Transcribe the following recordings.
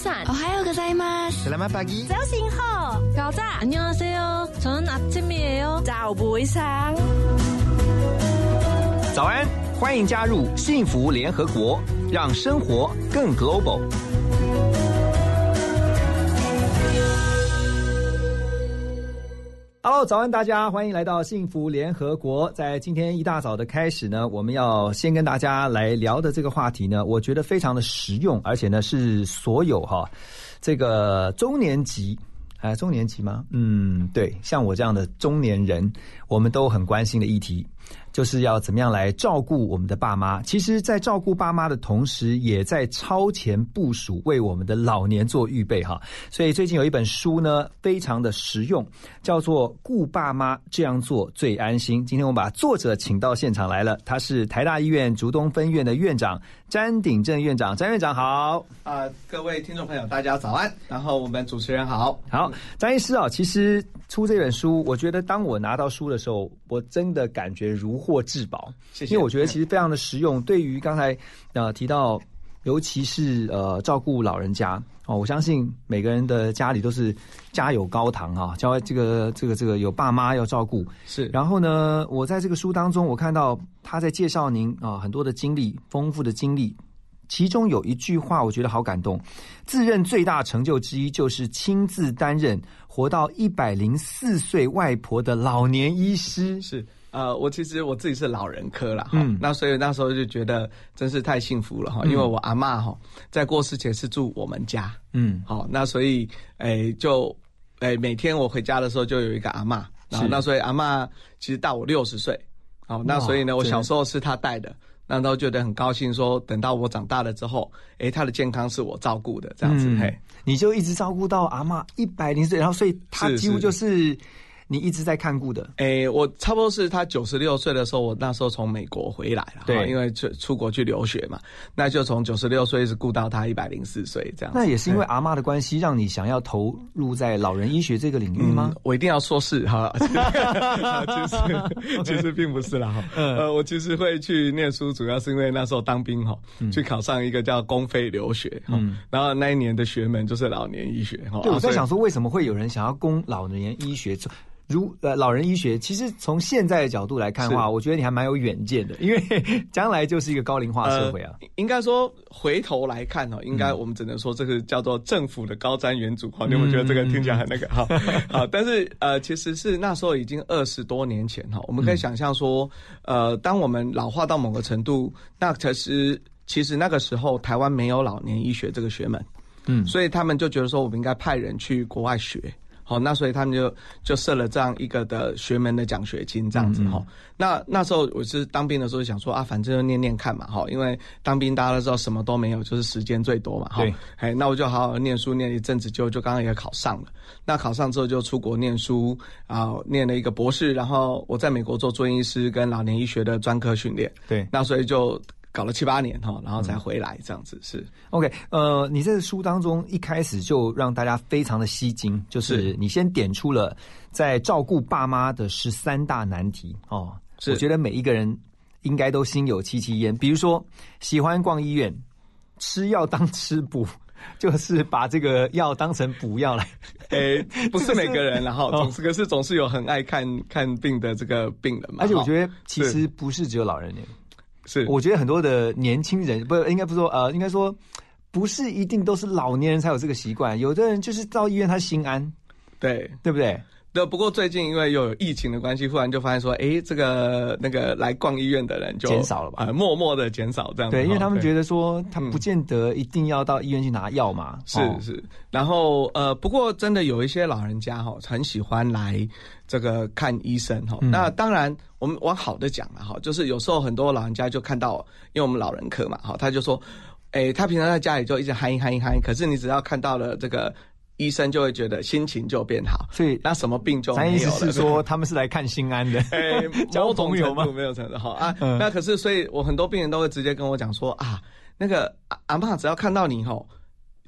早晨，我还有个在吗？ Selamat pagi. 早晨好，搞炸。 안녕하세요，저는아침이에요。 早杯上，早安，欢迎加入幸福联合国，让生活更 global。 早安大家，欢迎来到幸福联合国。在今天一大早的开始呢，我们要先跟大家来聊的这个话题呢，我觉得非常的实用，而且呢是所有哈这个中年级。哎，中年级吗？嗯，对，像我这样的中年人，我们都很关心的议题，就是要怎么样来照顾我们的爸妈。其实，在照顾爸妈的同时，也在超前部署，为我们的老年做预备哈。所以最近有一本书呢，非常的实用，叫做《顾爸妈这样做最安心》。今天我们把作者请到现场来了，他是台大医院竹东分院的院长詹鼎正院长。詹院长好。啊、各位听众朋友，大家早安。然后我们主持人好，好，张医师啊，其实出这本书，我觉得当我拿到书的时候，我真的感觉如获至宝。谢谢因为我觉得其实非常的实用。对于刚才呃提到，尤其是呃照顾老人家哦，我相信每个人的家里都是家有高堂啊，教这个这个这个有爸妈要照顾。是然后呢，我在这个书当中，我看到他在介绍您啊很多的经历，丰富的经历。其中有一句话，我觉得好感动。自认最大成就之一，就是亲自担任活到一百零四岁外婆的老年医师。是。呃，我其实我自己是老人科了，嗯嗯，那所以那时候就觉得真是太幸福了哈，因为我阿妈哈在过世前是住我们家，嗯，好，那所以诶就诶每天我回家的时候就有一个阿妈，然后是。那所以阿妈其实大我六十岁，好，那所以呢我小时候是她带的，那都觉得很高兴，说等到我长大了之后，诶她的健康是我照顾的这样子，嗯嘿。你就一直照顾到阿妈一百零岁，然后所以他是几乎是。就是你一直在看顾的。诶，我差不多是他九十六岁的时候，我那时候从美国回来了，对哈因为出出国去留学嘛，那就从九十六岁一直顾到他一百零四岁这样。那也是因为阿妈的关系，让你想要投入在老人医学这个领域吗嗯？我一定要说是哈，其实其实并不是啦哈。嗯呃，我其实会去念书，主要是因为那时候当兵哈，去考上一个叫公费留学哈嗯，然后那一年的学门就是老年医学哈。对，我在想说，为什么会有人想要攻老年医学？如呃，老人医学，其实从现在的角度来看的话，我觉得你还蛮有远见的，因为 将来就是一个高龄化社会啊。呃应该说回头来看哦，应该我们只能说这个叫做政府的高瞻远瞩哈。你有没有觉得这个听起来很那个哈？好，但是呃，其实是那时候已经二十多年前哈，我们可以想象说，呃，当我们老化到某个程度，那才是其实那个时候台湾没有老年医学这个学门，嗯所以他们就觉得说我们应该派人去国外学。好，那所以他们就就设了这样一个的学门的奖学金，这样子哈、那那时候我是当兵的时候想说啊，反正就念念看嘛哈，因为当兵大家都知道什么都没有，就是时间最多嘛哈对。哎，那我就好好念书，念一阵子就就刚刚也考上了。那考上之后就出国念书啊、念了一个博士，然后我在美国做住院医师跟老年医学的专科训练。对那所以就搞了七八年哈，然后才回来这样子是。OK，呃，你在书当中一开始就让大家非常的吸睛，就是是你先点出了在照顾爸妈的十三大难题哦。是我觉得每一个人应该都心有戚戚焉。比如说，喜欢逛医院，吃药当吃补，就是把这个药当成补药来。诶、不是每个人，然后哦总是可是总是有很爱看看病的这个病人嘛。而且我觉得其实不是只有老人耶，是我觉得很多的年轻人，不应该不说呃，应该说不是一定都是老年人才有这个习惯，有的人就是到医院他心安，对对不对？对。不过最近因为又有疫情的关系，忽然就发现说，哎，这个那个来逛医院的人就减少了吧呃默默的减少这样。对，因为他们觉得。说他不见得一定要到医院去拿药嘛。是哦是，然后呃，不过真的有一些老人家哈，很喜欢来这个看医生哈。嗯那当然，我们往好的讲了哈，就是有时候很多老人家就看到，因为我们老人科嘛哈，他就说，诶，他平常在家里就一直嗨嗨嗨，可是你只要看到了这个医生，就会觉得心情就变好，所以那什么病就咱意没有了。思是说，他们是来看心安的。哎，交 某种朋友度没有程度哈啊，嗯那可是所以我很多病人都会直接跟我讲说啊，那个阿阿嬷只要看到你吼，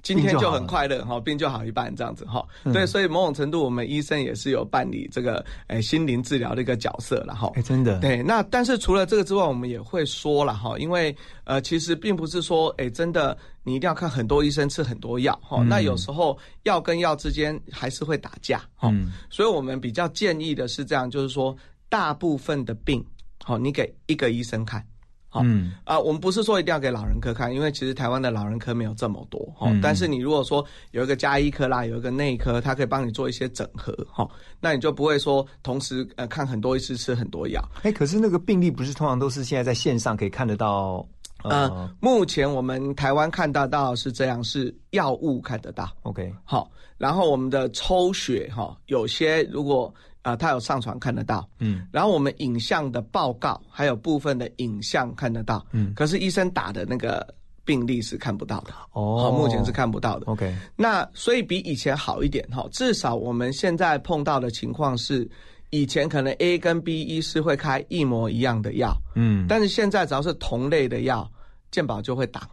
今天就很快乐哈，病就好一半这样子哈。嗯对，所以某种程度我们医生也是有办理这个诶心灵治疗的一个角色了哈。哎，真的，对，那但是除了这个之外，我们也会说了哈，因为呃，其实并不是说，哎，真的你一定要看很多医生吃很多药哈、嗯那有时候药跟药之间还是会打架哈、嗯所以我们比较建议的是这样，就是说大部分的病，好、你给一个医生看。好嗯啊、我们不是说一定要给老人科看，因为其实台湾的老人科没有这么多哈、嗯但是你如果说有一个加医科啦，有一个内科，它可以帮你做一些整合哈、那你就不会说同时呃看很多医师吃很多药。哎，可是那个病例不是通常都是现在在线上可以看得到？呃，目前我们台湾看得到是这样，是药物看得到，，OK，好，然后我们的抽血哈，有些如果啊他有上传看得到，嗯。然后我们影像的报告还有部分的影像看得到，嗯，可是医生打的那个病例是看不到的，哦。好，目前是看不到的。OK，那所以比以前好一点哈，至少我们现在碰到的情况是，以前可能 A 跟 B 医师会开一模一样的药，嗯，但是现在只要是同类的药，健保就会挡。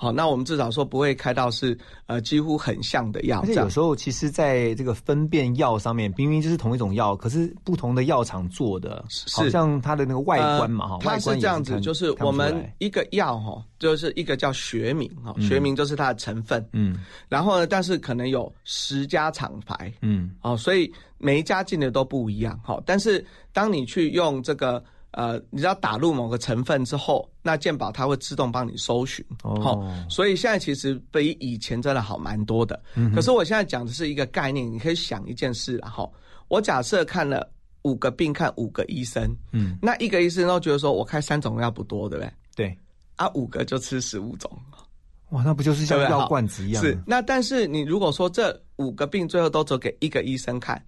好，那我们至少说不会开到是呃几乎很像的药这样。而且有时候其实在这个分辨药上面，明明就是同一种药，可是不同的药厂做的，是好像它的那个外观嘛，哈、呃它外观是这样子，看就是我们一个药哈，就是一个叫学名哈，学名就是它的成分，嗯。然后呢，但是可能有十家厂牌嗯。哦，所以每一家进的都不一样哈。但是当你去用这个呃，你只要打入某个成分之后，那健保它会自动帮你搜寻哦哦，所以现在其实比以前真的好蛮多的。嗯可是我现在讲的是一个概念，你可以想一件事啦哈。我假设看了五个病，看五个医生，嗯，那一个医生都觉得说我开三种药不多，对不对？对，啊，五个就吃十五种，哇，那不就是像药罐子一样？是，那但是你如果说这五个病最后都走给一个医生看，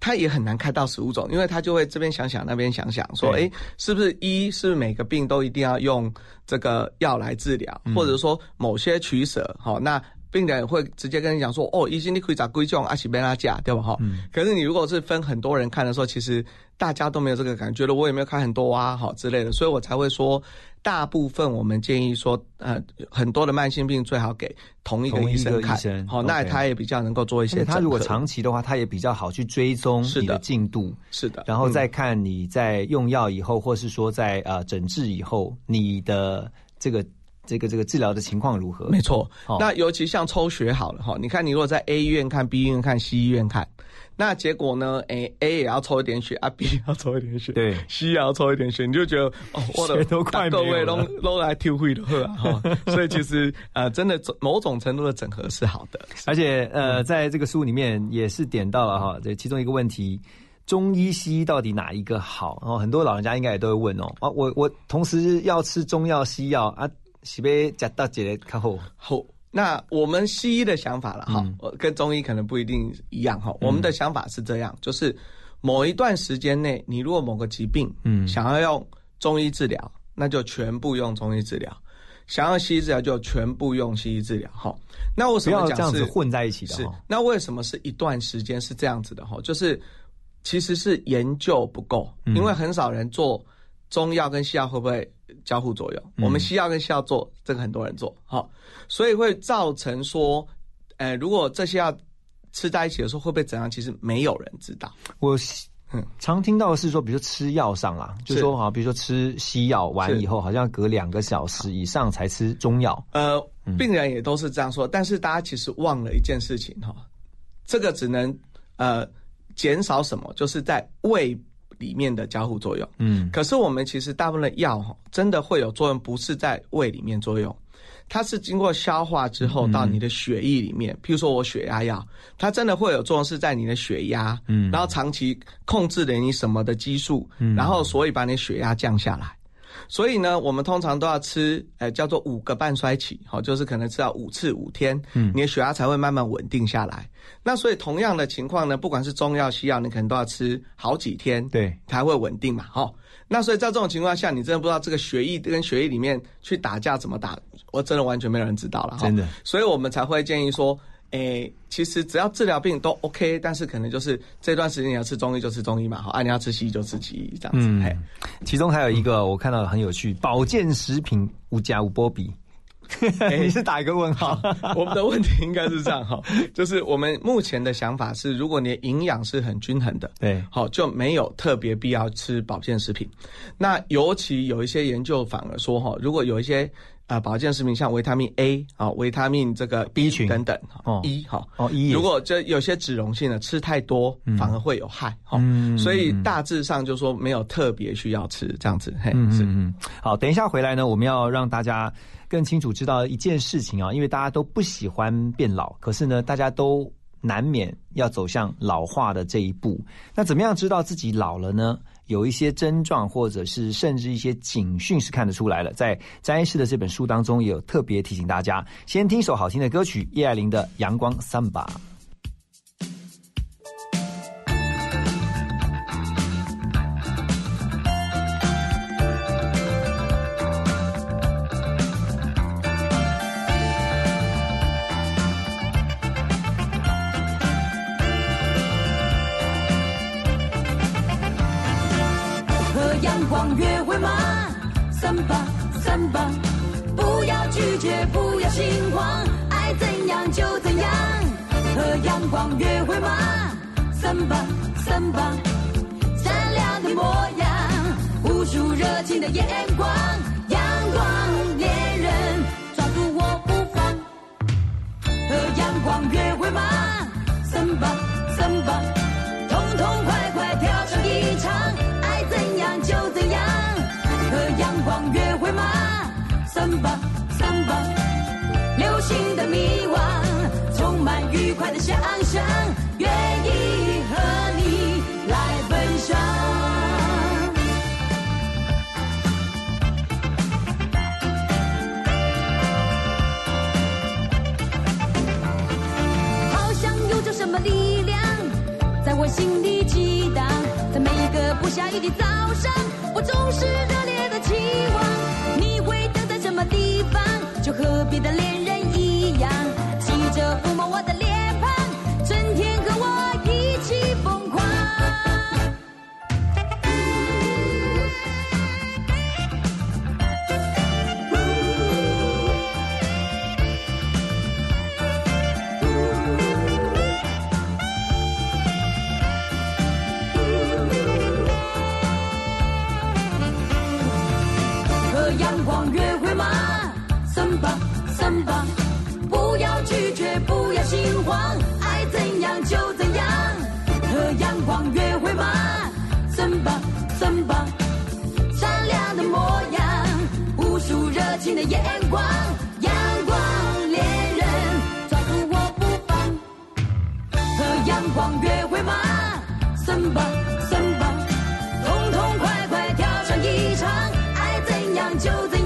他也很难开到十五种，因为他就会这边想想那边想想，说，对哎，是不是一是不是每个病都一定要用这个药来治疗，或者说某些取舍，好，那。病人也会直接跟你讲说，哦，医生你可以找归种阿奇贝拉价，对吧？哈、可是你如果是分很多人看的时候，其实大家都没有这个感觉，觉得我也没有看很多啊，好之类的，所以我才会说，大部分我们建议说，呃，很多的慢性病最好给同一个医生看好，那他也比较能够做一些他如果长期的话，他也比较好去追踪你的进度，是的，然后嗯。再看你在用药以后，或是说在呃诊治以后，你的这个这个这个治疗的情况如何？没错哦，那尤其像抽血好了哈，你看你如果在 A 医院看、B 医院看、C 医院看，那结果呢？哎 a 也要抽一点血啊，B 也要抽一点血，对，C 也要抽一点血，你就觉得哦，我的血都快各位都都来体会的喝啊哈，所以其实呃，真的某种程度的整合是好的，而且呃，在这个书里面也是点到了哈，这其中一个问题。中医、西医到底哪一个好？哦，很多老人家应该也都会问哦。啊，我我同时要吃中药、西药啊，是被加到几个看后？好，那我们西医的想法了哈，跟中医可能不一定一样哈。我们的想法是这样，就是某一段时间内，你如果某个疾病，嗯想要用中医治疗，那就全部用中医治疗；想要西医治疗，就全部用西医治疗。哈，那为什么要这样子讲是混在一起的是。？那为什么是一段时间是这样子的哈？就是其实是研究不够，嗯因为很少人做中药跟西药会不会交互作用。嗯我们西药跟西药做，这个很多人做，好，所以会造成说，呃，如果这些药吃在一起的时候会不会怎样？其实没有人知道。我嗯常听到的是说，比如说吃药上啦，就说好，比如说吃西药完以后，好像隔两个小时以上才吃中药。呃，嗯病人也都是这样说，但是大家其实忘了一件事情哈，这个只能呃减少什么，就是在胃里面的交互作用。嗯可是我们其实大部分的药哈，真的会有作用，不是在胃里面作用，它是经过消化之后到你的血液里面。譬如说我血压药，它真的会有作用是在你的血压，嗯然后长期控制了你什么的激素，嗯然后所以把你血压降下来。所以呢，我们通常都要吃，呃，叫做五个半衰期，好、就是可能吃到五次五天，嗯你的血压才会慢慢稳定下来。那所以同样的情况呢，不管是中药、西药，你可能都要吃好几天，对，才会稳定嘛，哈、那所以在这种情况下，你真的不知道这个血液跟血液里面去打架怎么打，我真的完全没有人知道了，哈真的。所以我们才会建议说，诶，其实只要治疗病都 OK，但是可能就是这段时间你要吃中医就吃中医嘛，好，啊你要吃西医就吃西医这样子，嗯，其中还有一个我看到很有趣，保健食品无加无波比。你是打一个问号？我们的问题应该是这样哈，就是我们目前的想法是，如果你的营养是很均衡的，对，好就没有特别必要吃保健食品。那尤其有一些研究反而说哈，如果有一些。啊，保健食品像维他命 A 啊，维他命这个 B 群。等等，哦，E 哈，哦 E，如果这有些脂溶性的吃太多，反而会有害，哈，所以大致上就说没有特别需要吃这样子，嘿，是，嗯，好，等一下回来呢，我们要让大家更清楚知道一件事情啊，因为大家都不喜欢变老，可是呢，大家都难免要走向老化的这一步，那怎么样知道自己老了呢？有一些症状，或者是甚至一些警讯是看得出来了。在詹医师的这本书当中，也有特别提醒大家，先听首好听的歌曲，叶爱玲的《阳光三把》。三八三八，不要拒绝，不要心慌，爱怎样就怎样。和阳光约会吗？三八三八，善良的模样，无数热情的眼光，阳光恋人，抓住我不放。和阳光约会吗？三八三八，痛痛快快跳上一场。和阳光约会吗？三八三八流行的迷惘充满愉快的想象愿意和你来分享。好像有着什么力量在我心里激荡在每一个不下雨的早上我总是热的期望，你会等在什么地方？就和别的恋人一样，急着抚摸我的脸。放，不要拒绝，不要心慌。爱怎样就怎样，和阳光约会吗？森吧森吧，善良的模样，无数热情的眼光，阳光恋人抓住我不放。和阳光约会吗？森吧森吧，痛痛快快跳上一场。爱怎样就怎。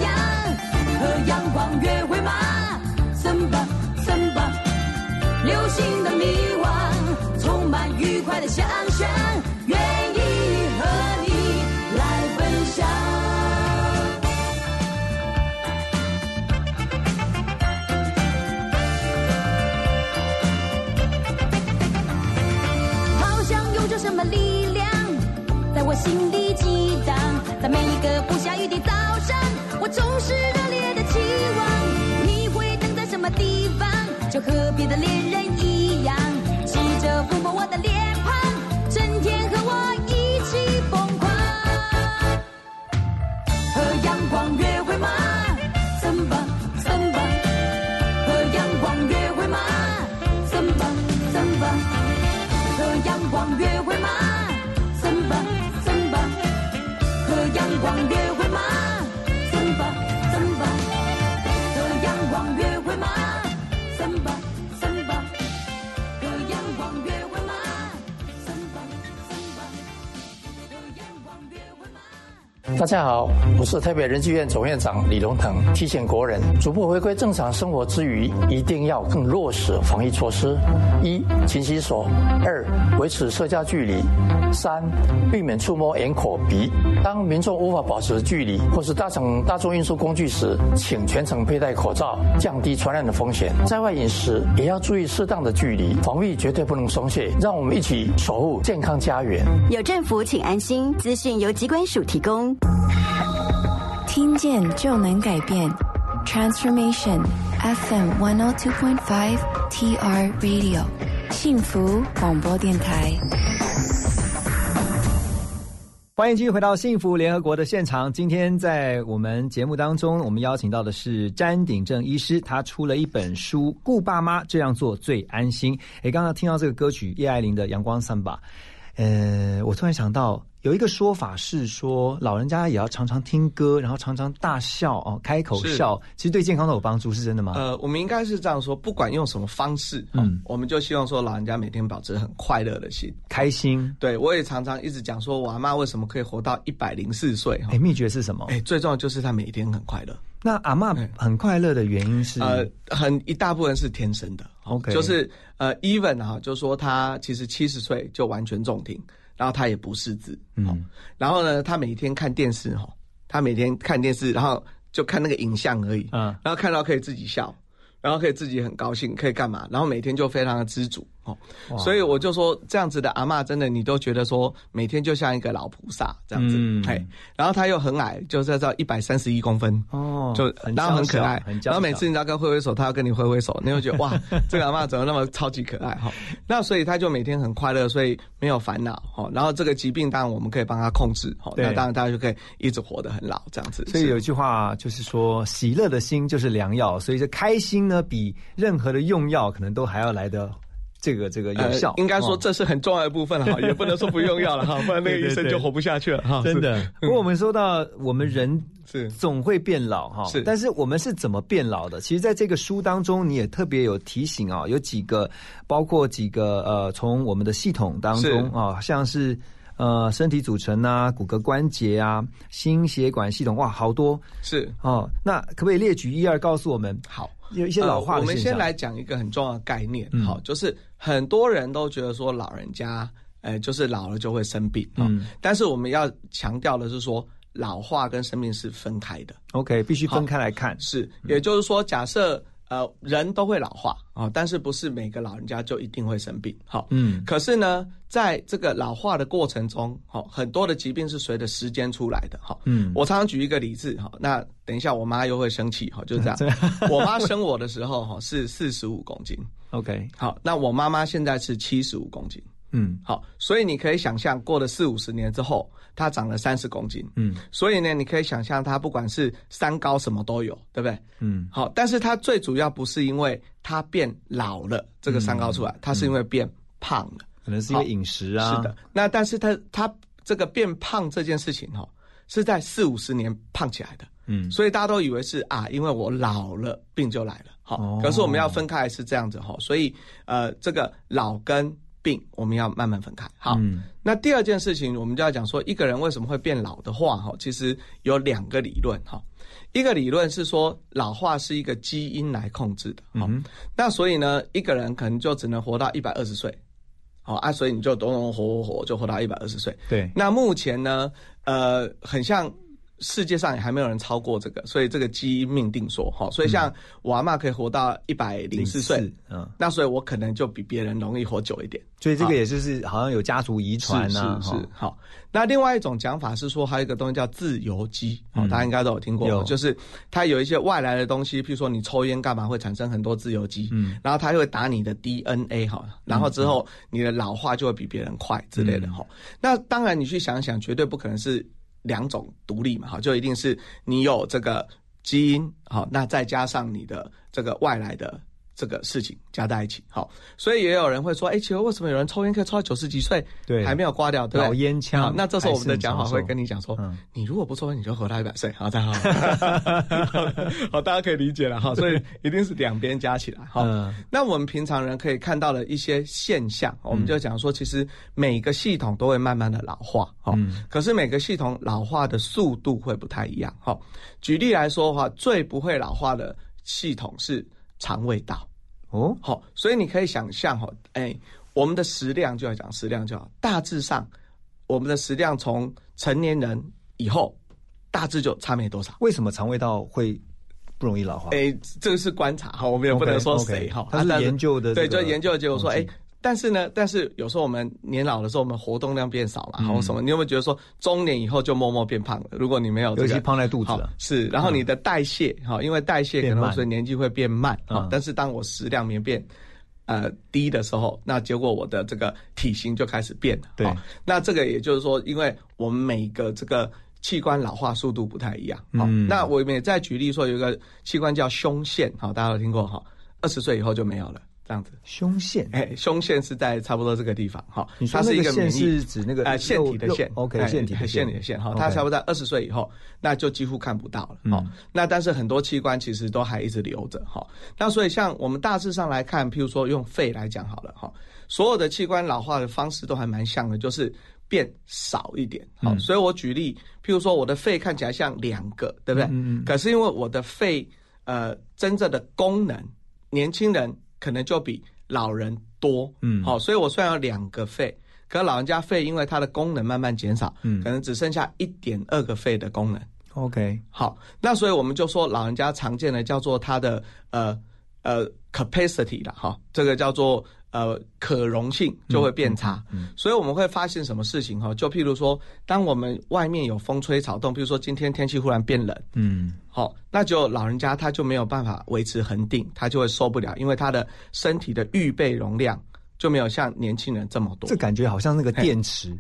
新的迷惘充满愉快的想象愿意和你来分享。好像有着什么力量在我心里大家好，我是台北人济院总院长李荣腾。提醒国人，逐步回归正常生活之余，一定要更落实防疫措施：一、勤洗手；二、维持社交距离；三、避免触摸眼、口、鼻。当民众无法保持距离或是搭乘大众运输工具时，请全程佩戴口罩，降低传染的风险。在外饮食也要注意适当的距离，防疫绝对不能松懈。让我们一起守护健康家园。有政府，请安心。资讯由机关署提供。听见就能改变。Transformation FM 102.5 TR Radio 幸福广播电台。欢迎继续回到幸福联合国的现场。今天在我们节目当中，我们邀请到的是詹鼎正医师，他出了一本书《顾爸妈这样做最安心》。诶，刚刚听到这个歌曲叶爱玲的《阳光三把》，呃，我突然想到。有一个说法是说，老人家也要常常听歌，然后常常大笑哦，开口笑，其实对健康都有帮助，是真的吗？呃，我们应该是这样说，不管用什么方式，嗯，我们就希望说老人家每天保持很快乐的心，开心。对，我也常常一直讲说，我阿妈为什么可以活到一百零四岁？哎，秘诀是什么？哎，最重要就是她每天很快乐。那阿妈很快乐的原因是？呃，很一大部分是天生的。OK，就是呃，even 哈，就是说她其实七十岁就完全中听。然后他也不识字，嗯，然后呢，他每天看电视哈，他每天看电视，然后就看那个影像而已，嗯，然后看到可以自己笑，然后可以自己很高兴，可以干嘛？然后每天就非常的知足。哦，所以我就说这样子的阿妈真的，你都觉得说每天就像一个老菩萨这样子，嘿，然后他又很矮，就在到一百三十一公分，哦，就然后很可爱，然后每次你要跟挥挥手，他要跟你挥挥手，你会觉得哇，这个阿妈怎么那么超级可爱哈？那所以他就每天很快乐，所以没有烦恼哈。然后这个疾病当然我们可以帮他控制，哈，那当然他就可以一直活得很老这样子。所以有一句话就是说，喜乐的心就是良药，所以这开心呢，比任何的用药可能都还要来的。这个这个有效，应该说这是很重要的部分了 哈，也不能说不用药了哈，不然那个医生就活不下去了哈。真的，不过我们说到我们人是总会变老哈，是，但是我们是怎么变老的？其实，在这个书当中，你也特别有提醒啊，有几个，包括几个呃，从我们的系统当中啊，像是呃身体组成啊、骨骼关节啊、心血管系统，哇，好多是哦。那可不可以列举一二，告诉我们？好。有一些老化我们先来讲一个很重要的概念，好，就是很多人都觉得说老人家，呃，就是老了就会生病，嗯，但是我们要强调的是说，老化跟生病是分开的，OK，必须分开来看，是，也就是说，假设。呃，人都会老化啊，但是不是每个老人家就一定会生病？好，嗯，可是呢，在这个老化的过程中，好，很多的疾病是随着时间出来的，哈，嗯，我常常举一个例子，哈，那等一下我妈又会生气，哈，就是这样，我妈生我的时候，哈，是四十五公斤，OK，好，那我妈妈现在是七十五公斤。嗯，好，所以你可以想象，过了四五十年之后，它长了三十公斤。嗯，所以呢，你可以想象，它不管是三高什么都有，对不对？嗯，好，但是它最主要不是因为它变老了，这个三高出来，它是因为变胖了，可能是因为饮食啊。是的，那但是它它这个变胖这件事情哈，是在四五十年胖起来的。嗯，所以大家都以为是啊，因为我老了，病就来了。好，可是我们要分开是这样子哈，所以呃，这个老跟病我们要慢慢分开。好，那第二件事情，我们就要讲说，一个人为什么会变老的话，哈，其实有两个理论，哈。一个理论是说，老化是一个基因来控制的，嗯，那所以呢，一个人可能就只能活到一百二十岁，好啊，所以你就咚咚活活活就活到一百二十岁。对，那目前呢，呃，很像。世界上也还没有人超过这个，所以这个基因命定说，哈，所以像我阿妈可以活到一百零四岁，嗯，那所以我可能就比别人容易活久一点，所以这个也就是好像有家族遗传呢，是是好。那另外一种讲法是说，还有一个东西叫自由基，哦，大家应该都有听过，就是它有一些外来的东西，譬如说你抽烟干嘛会产生很多自由基，嗯，然后它会打你的 DNA 哈，然后之后你的老化就会比别人快之类的哈。那当然你去想想，绝对不可能是。两种独立嘛，好，就一定是你有这个基因，好，那再加上你的这个外来的。这个事情加在一起，好，所以也有人会说，哎，其实为什么有人抽烟可以抽到九十几岁，对，还没有刮掉，对老烟枪。那这时候我们的讲法会跟你讲说，你如果不抽烟，你就活到一百岁，好，再好，好，大家可以理解了哈。所以一定是两边加起来，哈。那我们平常人可以看到的一些现象，我们就讲说，其实每个系统都会慢慢的老化，哈。可是每个系统老化的速度会不太一样，哈。举例来说的话，最不会老化的系统是。肠胃道，哦，好，所以你可以想象哈，哎，我们的食量就要讲食量就好，大致上，我们的食量从成年人以后，大致就差没多少。为什么肠胃道会不容易老化？哎，这个是观察哈，我们也不能说谁哈，他是研究的，对，就研究的结果说，哎。但是呢，但是有时候我们年老的时候，我们活动量变少嘛，嗯或什么，你有没有觉得说中年以后就默默变胖了？如果你没有这个尤其胖在肚子了。是，然后你的代谢哈，因为代谢可能随年纪会变慢嗯啊。但是当我食量没变呃低的时候，那结果我的这个体型就开始变了。对好那这个也就是说，因为我们每个这个器官老化速度不太一样。好，嗯那我们也再举例说，有一个器官叫胸腺，好，大家有听过哈？二十岁以后就没有了，这样子。胸腺，哎，胸腺是在差不多这个地方，哈它是一个免疫是指那个呃腺体的肉腺，OK，哎腺体的腺体的腺哈，它差不多在二十岁以后，那就几乎看不到了，哦嗯。那但是很多器官其实都还一直留着，哈。那所以像我们大致上来看，譬如说用肺来讲好了，哈，所有的器官老化的方式都还蛮像的，就是变少一点，好。嗯所以我举例，譬如说我的肺看起来像两个，对不对？可是因为我的肺呃真正的功能，年轻人可能就比老人多，嗯。好、所以我虽然有两个肺，可老人家肺因为它的功能慢慢减少，嗯。可能只剩下一点二个肺的功能。OK，好，那所以我们就说老人家常见的叫做它的呃呃 capacity 了，哈，这个叫做呃可溶性就会变差。嗯所以我们会发现什么事情哈？就譬如说，当我们外面有风吹草动，譬如说今天天气忽然变冷，嗯好，那就老人家他就没有办法维持恒定，他就会受不了，因为他的身体的预备容量就没有像年轻人这么多这。感觉好像那个电池。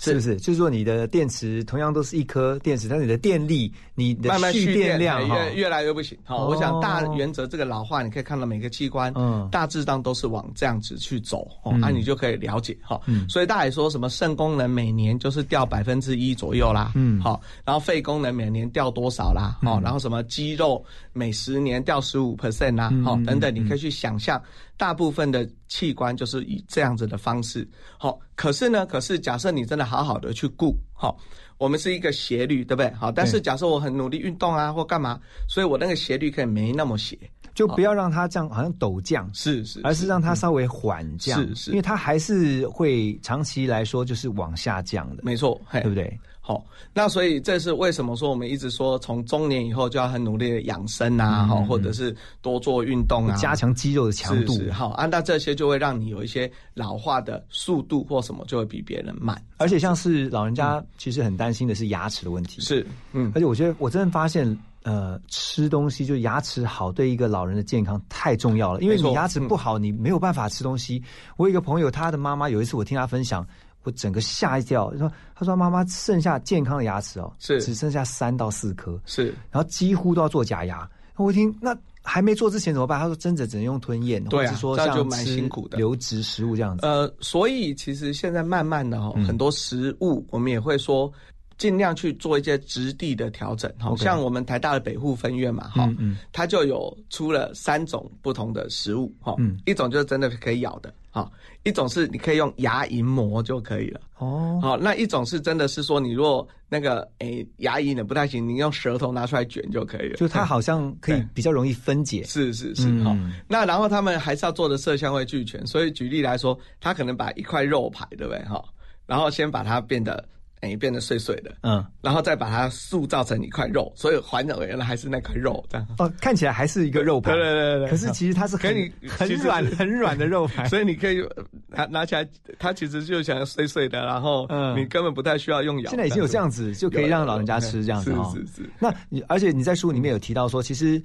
是。不是？就是说，你的电池同样都是一颗电池，但是你的电力、你的慢慢蓄电量越越来越不行。好，哦。我想大原则这个老化，你可以看到每个器官，嗯。大致上都是往这样子去走，哦，嗯。那你就可以了解哈。嗯。所以大家也说什么肾功能每年就是掉百分之一左右啦，嗯。好，然后肺功能每年掉多少啦，哦，然后什么肌肉每十年掉十五 percent 啦，嗯好，等等，嗯。你可以去想象，大部分的器官就是以这样子的方式，好，可是呢，可是假设你真的好好的去顾，好。我们是一个斜率，对不对？好，但是假设我很努力运动啊，或干嘛，所以我那个斜率可以没那么斜。就不要让它这样好像陡降，是是，而是让它稍微缓降，是是因为它还是会长期来说就是往下降的，没错，对不对？好，那所以这是为什么说我们一直说从中年以后就要很努力的养生啊，好、或者是多做运动啊，加强肌肉的强度。好啊，那这些就会让你有一些老化的速度或什么就会比别人慢。而且像是老人家其实很担心的是牙齿的问题，是，嗯，而且我觉得我真的发现，呃，吃东西就牙齿好对一个老人的健康太重要了，因为你牙齿不好，你没有办法吃东西。我有一个朋友，他的妈妈有一次我听他分享，我整个吓一跳，说他说妈妈剩下健康的牙齿哦，是只剩下三到四颗，是然后几乎都要做假牙。我一听那。还没做之前怎么办？他说：“真的只能用吞咽，对啊或者是说这样蛮像吃辛苦的流质食物这样子。呃，所以其实现在慢慢的哈、嗯很多食物我们也会说。尽量去做一些质地的调整，好像我们台大的北护分院嘛，哈、嗯嗯。它就有出了三种不同的食物，哈、嗯。一种就是真的可以咬的，哈，一种是你可以用牙龈磨就可以了，哦，好，那一种是真的是说你如果那个诶牙龈的不太行，你用舌头拿出来卷就可以了，就它好像可以比较容易分解。是是是，嗯好、那然后他们还是要做的色香味俱全，所以举例来说，他可能把一块肉排，对不对？哈，然后先把它变得诶变得碎碎的，嗯，然后再把它塑造成一块肉，所以还原来还是那块肉这样。哦，看起来还是一个肉排，对对对对可是其实它是很可你很软很软的肉排，所以你可以呃拿拿起来，它其实就想碎碎的，然后嗯你根本不太需要用咬。现在已经有这样子，就可以让老人家吃这样子是哦。是是。那你而且你在书里面有提到说，其实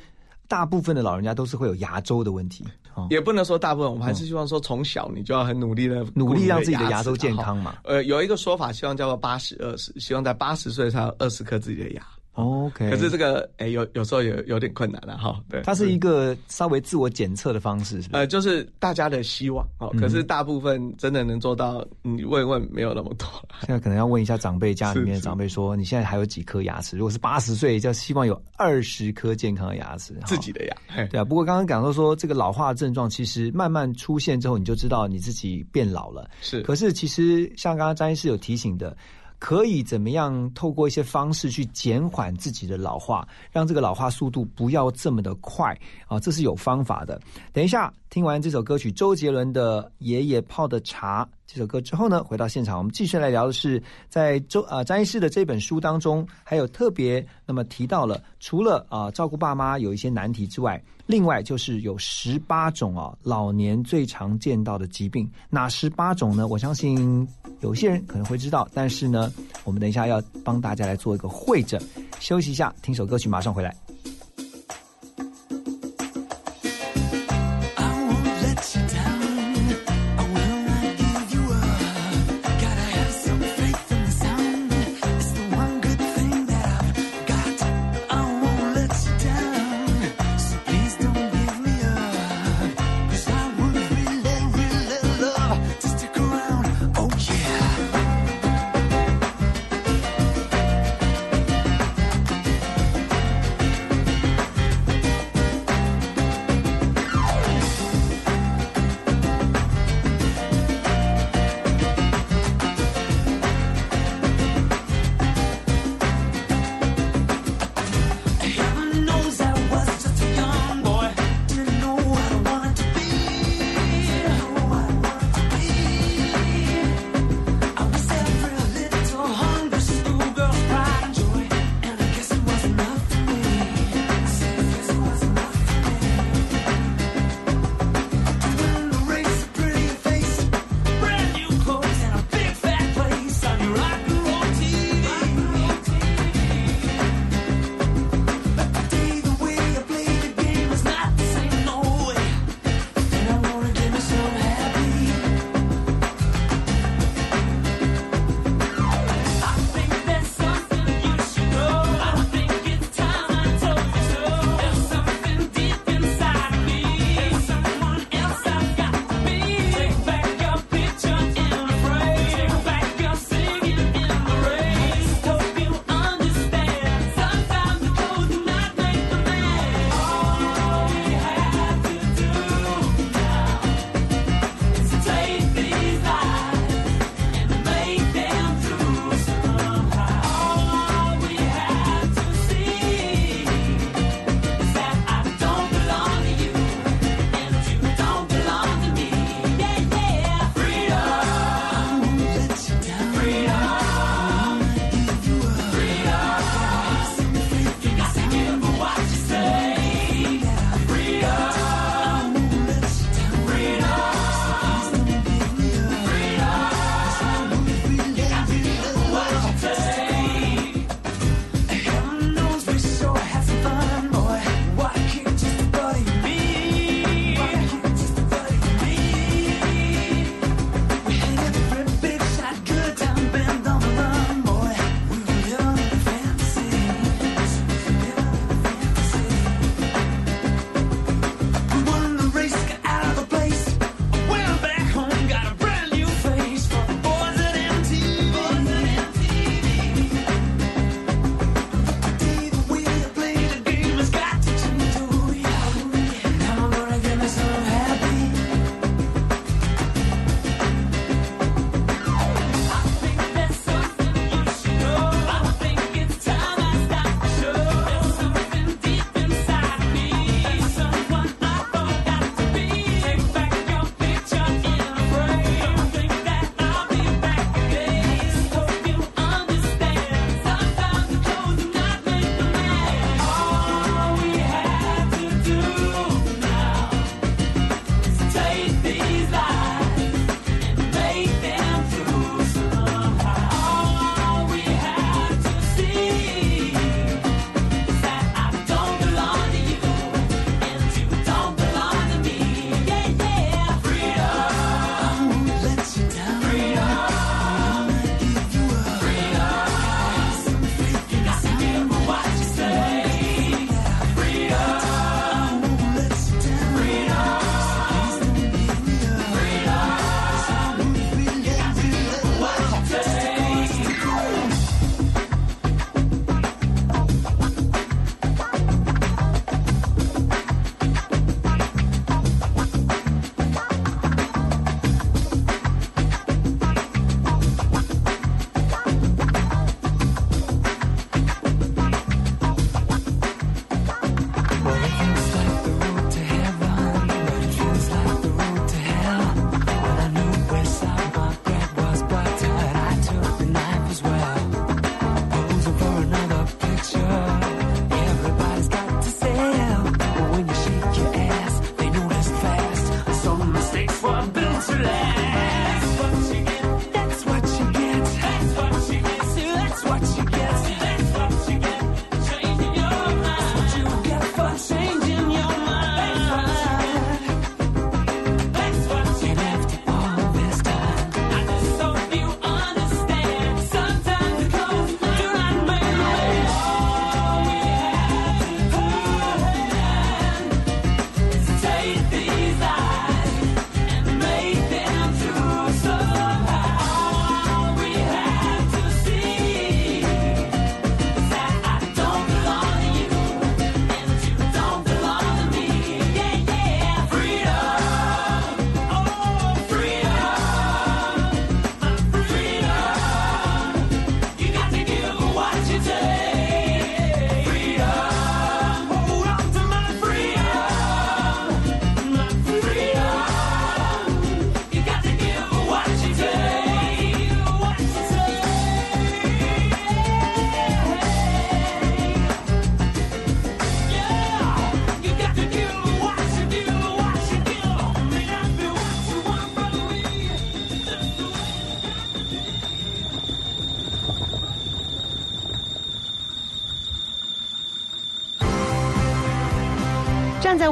大部分的老人家都是会有牙周的问题，哦，也不能说大部分，我们还是希望说从小你就要很努力的努力让自己的牙周健康嘛。呃，有一个说法，希望叫做八十二十，希望在八十岁才有二十颗自己的牙。OK，可是这个，哎、有有时候有有点困难了哈。对，它是一个稍微自我检测的方式，是不是？呃，就是大家的希望哦。嗯可是大部分真的能做到，你问一问没有那么多。现在可能要问一下长辈，家里面长辈说，你现在还有几颗牙齿？如果是八十岁，就希望有二十颗健康的牙齿。哈自己的牙，对啊，不过刚刚讲到说，这个老化症状其实慢慢出现之后，你就知道你自己变老了。是可是其实像刚刚张医师有提醒的，可以怎么样透过一些方式去减缓自己的老化，让这个老化速度不要这么的快啊，这是有方法的。等一下听完这首歌曲，周杰伦的《爷爷泡的茶》，这首歌之后呢，回到现场，我们继续来聊的是在周啊张医师的这本书当中，还有特别那么提到了，除了啊照顾爸妈有一些难题之外，另外就是有十八种啊老年最常见到的疾病，哪十八种呢？我相信有些人可能会知道，但是呢，我们等一下要帮大家来做一个会诊。休息一下，听首歌曲，马上回来。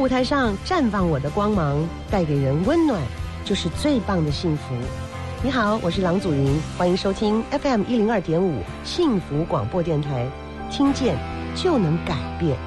舞台上绽放我的光芒，带给人温暖，就是最棒的幸福。你好，我是郎祖云，欢迎收听 FM 一零二点五幸福广播电台，听见就能改变。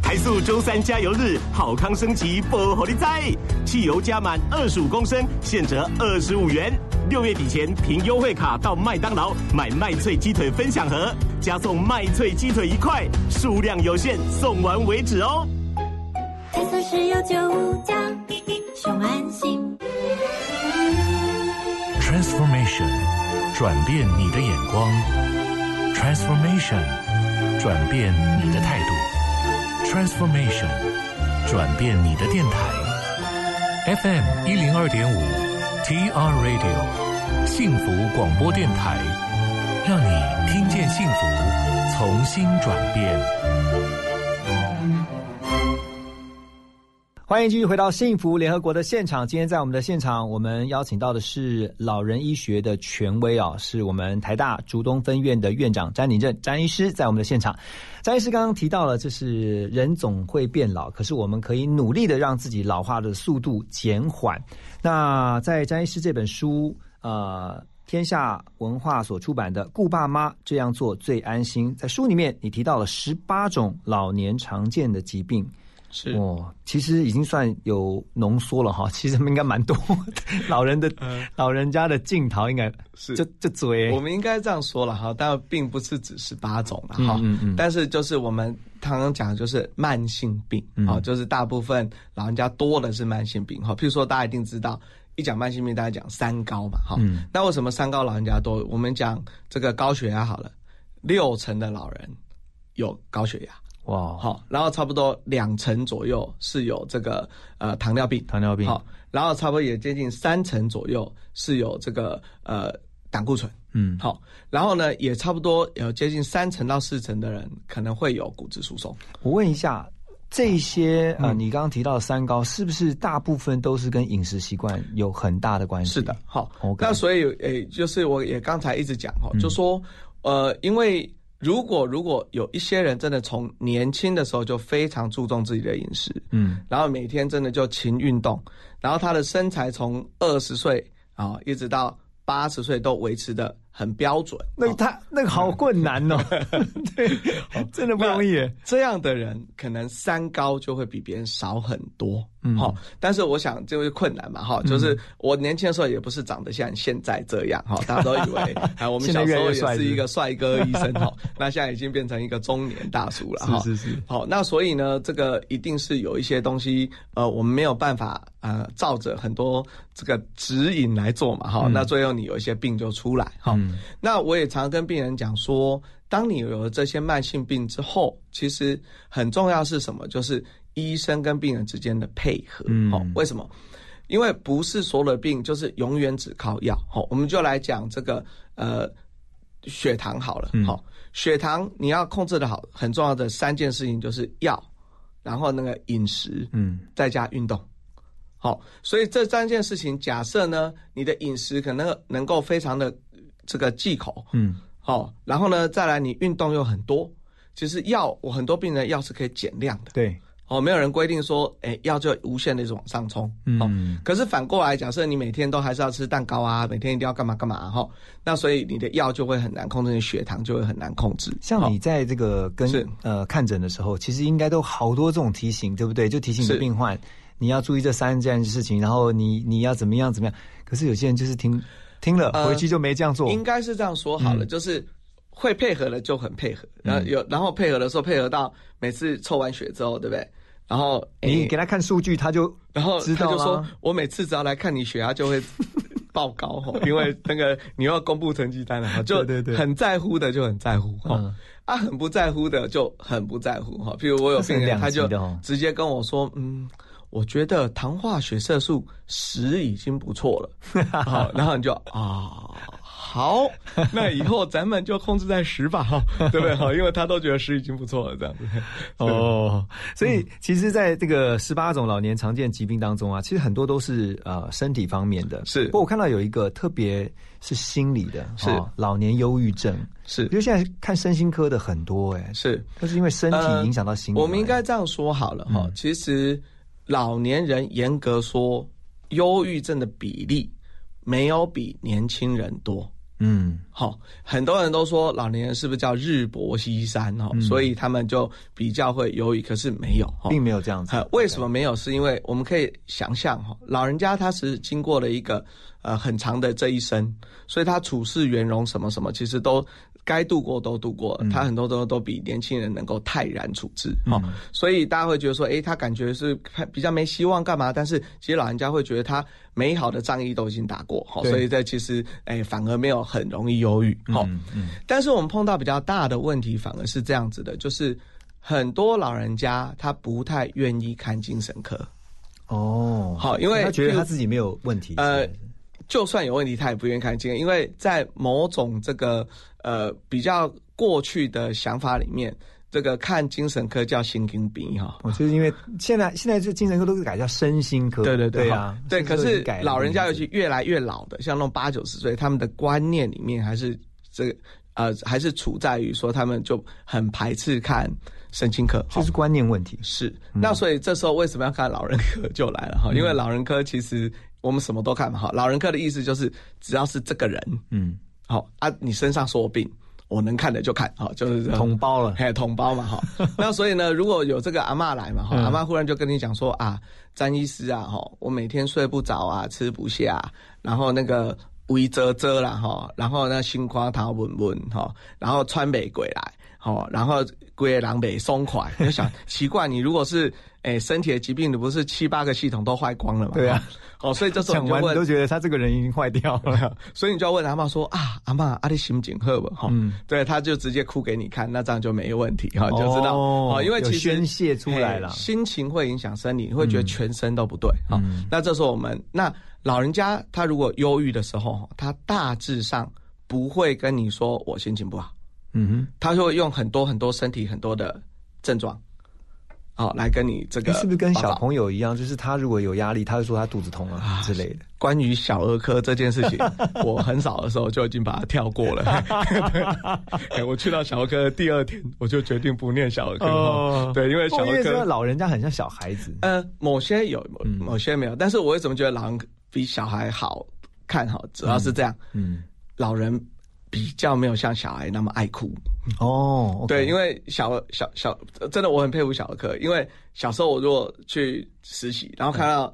台塑周三加油日，好康升级不好利在，汽油加满二十五公升，现折二十五元。六月底前凭优惠卡到麦当劳买麦脆鸡腿分享盒，加送麦脆鸡腿一块，数量有限，送完为止哦。台塑石油九五加，熊安心。Transformation，转变你的眼光；Transformation，转变你的态度；Transformation，转变你的电台。FM 一零二点五，TR Radio，幸福广播电台，让你听见幸福，重新转变。欢迎继续回到幸福联合国的现场。今天在我们的现场，我们邀请到的是老人医学的权威啊，是我们台大竹东分院的院长詹宁正詹医师在我们的现场。詹医师刚刚提到了，就是人总会变老，可是我们可以努力的让自己老化的速度减缓。那在詹医师这本书，呃。天下文化所出版的《顾爸妈这样做最安心》在书里面，你提到了十八种老年常见的疾病。是哦，其实已经算有浓缩了哈。其实应该蛮多，老人的、嗯老人家的镜头应该是这这嘴。我们应该这样说了哈，但并不是只是八种了哈。嗯嗯但是就是我们刚刚讲的就是慢性病啊、嗯就是大部分老人家多的是慢性病哈。譬如说大家一定知道，一讲慢性病，大家讲三高嘛哈。嗯。那为什么三高老人家多？我们讲这个高血压好了，六成的老人有高血压。哇，好，然后差不多两成左右是有这个呃糖尿病，糖尿病。好，然后差不多也接近三成左右是有这个呃胆固醇，嗯，好，然后呢也差不多有接近三成到四成的人可能会有骨质疏松，我问一下，这些呃，嗯你刚刚提到的三高，是不是大部分都是跟饮食习惯有很大的关系？是的，好。OK 那所以诶，就是我也刚才一直讲哈，嗯。就说呃，因为如果如果有一些人真的从年轻的时候就非常注重自己的饮食，嗯。然后每天真的就勤运动，然后他的身材从二十岁啊一直到八十岁都维持的很标准。那个他那个好困难哦，对，真的不容易。这样的人可能三高就会比别人少很多，嗯。好、但是我想这就是困难嘛，哈、就是我年轻的时候也不是长得像现在这样，哈，大家都以为，啊，我们小时候也是一个帅哥医生，哈，那现在已经变成一个中年大叔了，哈，是是是。好，那所以呢，这个一定是有一些东西，呃，我们没有办法呃照着很多这个指引来做嘛，哈、嗯。那最后你有一些病就出来，哈、嗯那我也常跟病人讲说，当你有了这些慢性病之后，其实很重要是什么？就是医生跟病人之间的配合。嗯哦，为什么？因为不是所有的病就是永远只靠药。好、我们就来讲这个呃血糖好了。嗯好、血糖你要控制的好，很重要的三件事情就是药，然后那个饮食，嗯再加运动。好，所以这三件事情，假设呢，你的饮食可能能够非常的这个忌口，嗯。好，然后呢，再来你运动又很多，其实药我很多病人药是可以减量的，对，哦，没有人规定说，哎，药就无限的一直往上冲，哦，嗯可是反过来，假设你每天都还是要吃蛋糕啊，每天一定要干嘛干嘛哈、那所以你的药就会很难控制，你血糖就会很难控制。像你在这个跟是。呃看诊的时候，其实应该都好多这种提醒，对不对？就提醒你的病患，你要注意这三件事情，然后你你要怎么样怎么样。可是有些人就是听听了呃回去就没这样做，应该是这样说好了，嗯。就是会配合的就很配合，然后有然后配合的时候配合到每次抽完血之后，对不对？然后诶你给他看数据，他就然后知道他就说啦，我每次只要来看你血压就会爆高哈，因为那个你要公布成绩单了哈，就对对对。很在乎的就很在乎哈嗯，啊很不在乎的就很不在乎哈。譬如我有病人，他就直接跟我说，嗯。我觉得糖化血色素十已经不错了，好，然后你就啊，好，那以后咱们就控制在十吧，哈，对不对？哈，因为他都觉得十已经不错了，这样子。哦，所以其实，在这个十八种老年常见疾病当中啊，其实很多都是呃身体方面的。是，不过我看到有一个特别是心理的，是老年忧郁症。是，因为现在看身心科的很多，哎，是，都是因为身体影响到心理。我们应该这样说好了哈，其实老年人严格说，忧郁症的比例没有比年轻人多。嗯，好，很多人都说老年人是不是叫日薄西山哈，所以他们就比较会忧郁，可是没有，并没有这样子。为什么没有？是因为我们可以想象哈，老人家他是经过了一个呃很长的这一生，所以他处事圆融什么什么，其实都。该度过都度过，他很多都都比年轻人能够泰然处置，哈，所以大家会觉得说，哎，他感觉是比较没希望干嘛？但是其实老人家会觉得他美好的仗义都已经打过，哈，所以这其实哎反而没有很容易忧郁，哈，但是我们碰到比较大的问题反而是这样子的，就是很多老人家他不太愿意看精神科，哦，好，因为他觉得他自己没有问题，呃。就算有问题，他也不愿意看精神，因为在某种这个呃比较过去的想法里面，这个看精神科叫心经病哈。我就是因为现在现在这精神科都是改叫身心科，对对对啊，对。可是老人家尤其越来越老的，像那种八九十岁，他们的观念里面还是这个呃还是处在于说他们就很排斥看神经科，这是观念问题。是，那所以这时候为什么要看老人科就来了哈？因为老人科其实。我们什么都看嘛，哈，老人科的意思就是只要是这个人，嗯，好啊，你身上所有病，我能看的就看，好，就是统包了，嘿，同胞嘛，哈。那所以呢，如果有这个阿妈来嘛，哈，阿妈忽然就跟你讲说啊，詹医师啊，哈，我每天睡不着啊，吃不下，然后那个胃遮遮啦，哈，然后呢心慌头温温，哈，然后川美鬼来，好，然后龟狼狈松快，就想奇怪，你如果是哎身体的疾病，你不是七八个系统都坏光了吗？对啊。哦，所以这时候讲完都觉得他这个人已经坏掉了，所以你就要问阿妈说啊，阿妈阿弟心情好不？哈，对，他就直接哭给你看，那这样就没有问题哈，就知道哦，因为其实宣泄出来了，心情会影响生理，你会觉得全身都不对哈。那这时候我们那老人家他如果忧郁的时候，他大致上不会跟你说我心情不好，嗯哼，他就会用很多很多身体很多的症状。好，来跟你这个是不是跟小朋友一样？就是他如果有压力，他会说他肚子痛啊之类的。关于小儿科这件事情，我很少的时候就已经把它跳过了。我去到小儿科的第二天，我就决定不念小儿科。对，因为小儿科老人家很像小孩子。呃，某些有，某些没有。但是我为什么觉得老人比小孩好看？好，主要是这样。嗯，老人。比较没有像小孩那么爱哭哦，对，因为小小小真的我很佩服小儿科，因为小时候我如果去实习，然后看到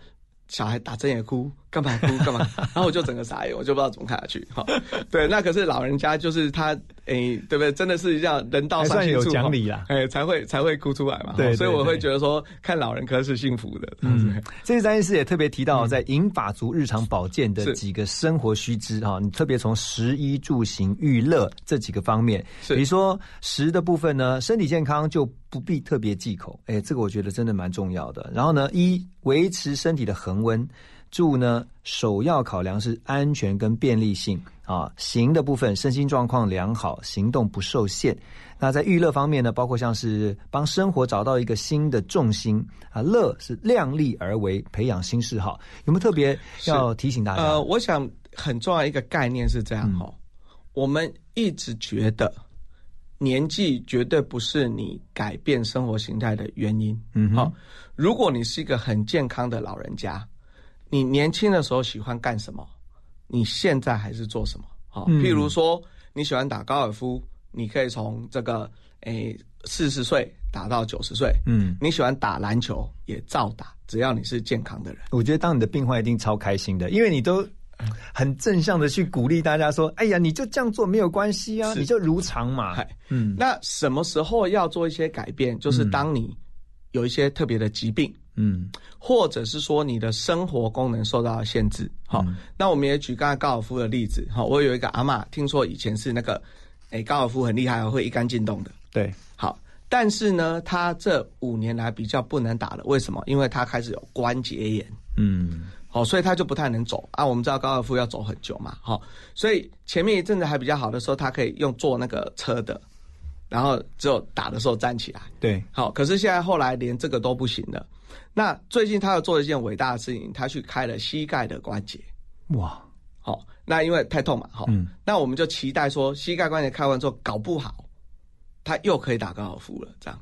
小孩打针也哭。干嘛哭干嘛？然后我就整个傻眼，我就不知道怎么看下去。哈，对，那可是老人家就是他，诶，对不对？真的是这样，人到三有讲理啦，哎，才会才会哭出来嘛。对，所以我会觉得说，看老人科是幸福的。嗯，这次张医师也特别提到，在银法族日常保健的几个生活须知哈，你特别从食衣住行娱乐这几个方面，比如说食的部分呢，身体健康就不必特别忌口，哎，这个我觉得真的蛮重要的。然后呢，一维持身体的恒温。住呢，首要考量是安全跟便利性啊。行的部分，身心状况良好，行动不受限。那在娱乐方面呢，包括像是帮生活找到一个新的重心啊。乐是量力而为，培养新嗜好。有没有特别要提醒大家？呃，我想很重要一个概念是这样哈。我们一直觉得年纪绝对不是你改变生活形态的原因。嗯，好，如果你是一个很健康的老人家。你年轻的时候喜欢干什么？你现在还是做什么？好，譬如说你喜欢打高尔夫，你可以从这个诶四十岁打到九十岁。嗯，你喜欢打篮球也照打，只要你是健康的人。我觉得当你的病患一定超开心的，因为你都很正向的去鼓励大家说：“哎呀，你就这样做没有关系啊，你就如常嘛。”嗯，那什么时候要做一些改变？就是当你有一些特别的疾病。嗯，或者是说你的生活功能受到了限制，好，那我们也举刚才高尔夫的例子，好，我有一个阿妈，听说以前是那个，哎，高尔夫很厉害，会一杆进洞的，对，好，但是呢，他这五年来比较不能打了，为什么？因为他开始有关节炎，嗯，好，所以他就不太能走。啊。我们知道高尔夫要走很久嘛，好，所以前面一阵子还比较好的时候，他可以用坐那个车的，然后只有打的时候站起来。对，好，可是现在后来连这个都不行了。那最近他又做了一件伟大的事情，他去开了膝盖的关节。哇，好，那因为太痛嘛，好，嗯那我们就期待说膝盖关节开完之后，搞不好他又可以打高尔夫了，这样。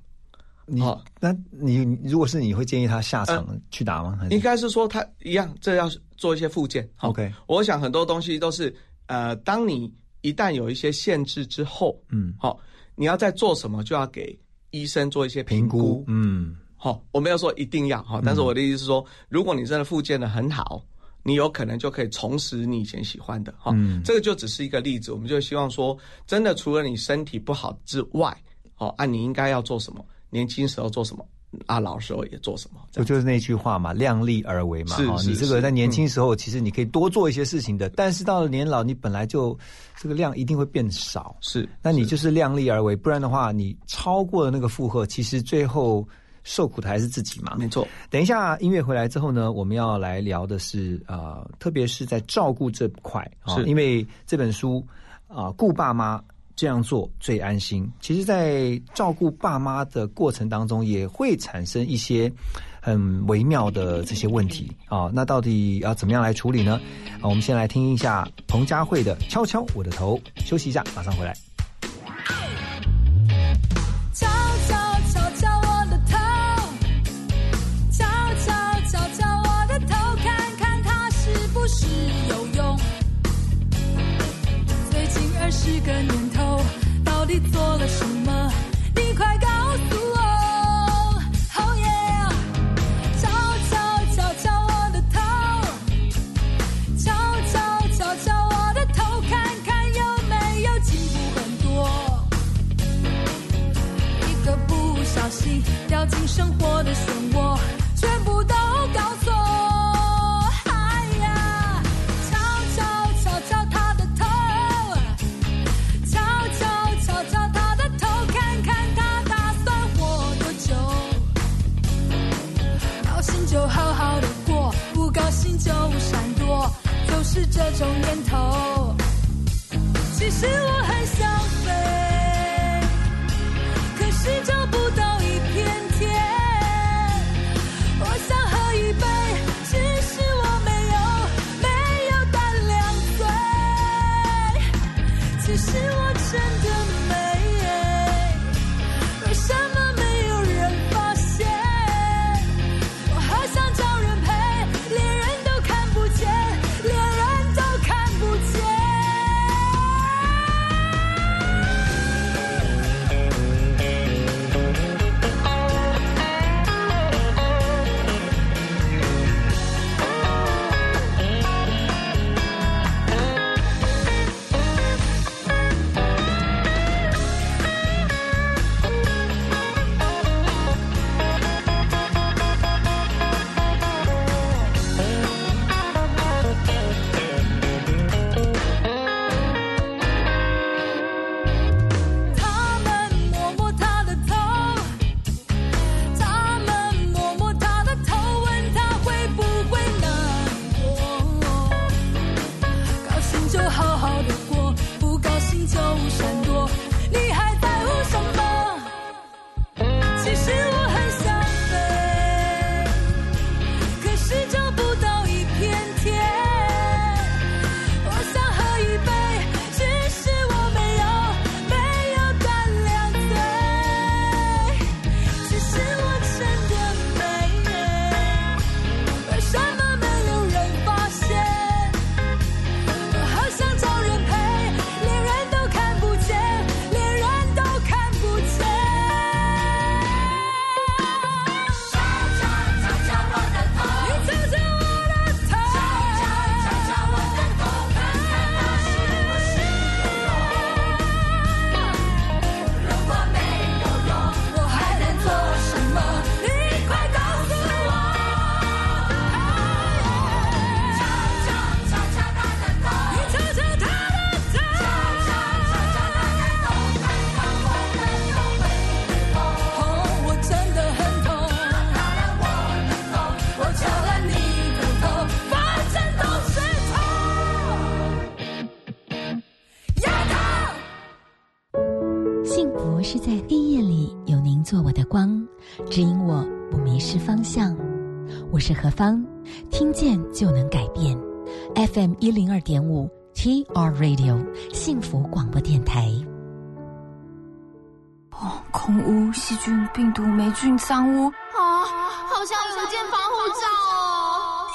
你好那你如果是你会建议他下场去打吗？应该是说他一样，这要做一些附件。OK 我想很多东西都是呃，当你一旦有一些限制之后，嗯好，你要在做什么，就要给医生做一些评估。嗯好，我没有说一定要哈，但是我的意思是说，如果你真的复健的很好，你有可能就可以重拾你以前喜欢的哈。嗯这个就只是一个例子，我们就希望说，真的除了你身体不好之外，哦，啊，你应该要做什么？年轻时候做什么？啊，老时候也做什么？不就是那句话嘛，量力而为嘛。你这个在年轻时候，其实你可以多做一些事情的，但是到了年老，你本来就这个量一定会变少。是，那你就是量力而为，不然的话，你超过了那个负荷，其实最后受苦的还是自己嘛。没错。等一下音乐回来之后呢，我们要来聊的是啊、呃特别是在照顾这块啊、是因为这本书啊、顾爸妈这样做最安心。其实，在照顾爸妈的过程当中，也会产生一些很微妙的这些问题啊、那到底要怎么样来处理呢？啊，我们先来听一下彭佳慧的《敲敲我的头》，休息一下，马上回来。敲敲敲敲我的头，敲敲敲敲我的头，看看它是不是有用。最近二十个年，到底做了什么？我是何芳，听见就能改变。FM 一零二点五 TR Radio 幸福广播电台。哦，空污、细菌、病毒、霉菌、脏污啊，好像有一件防护罩哦！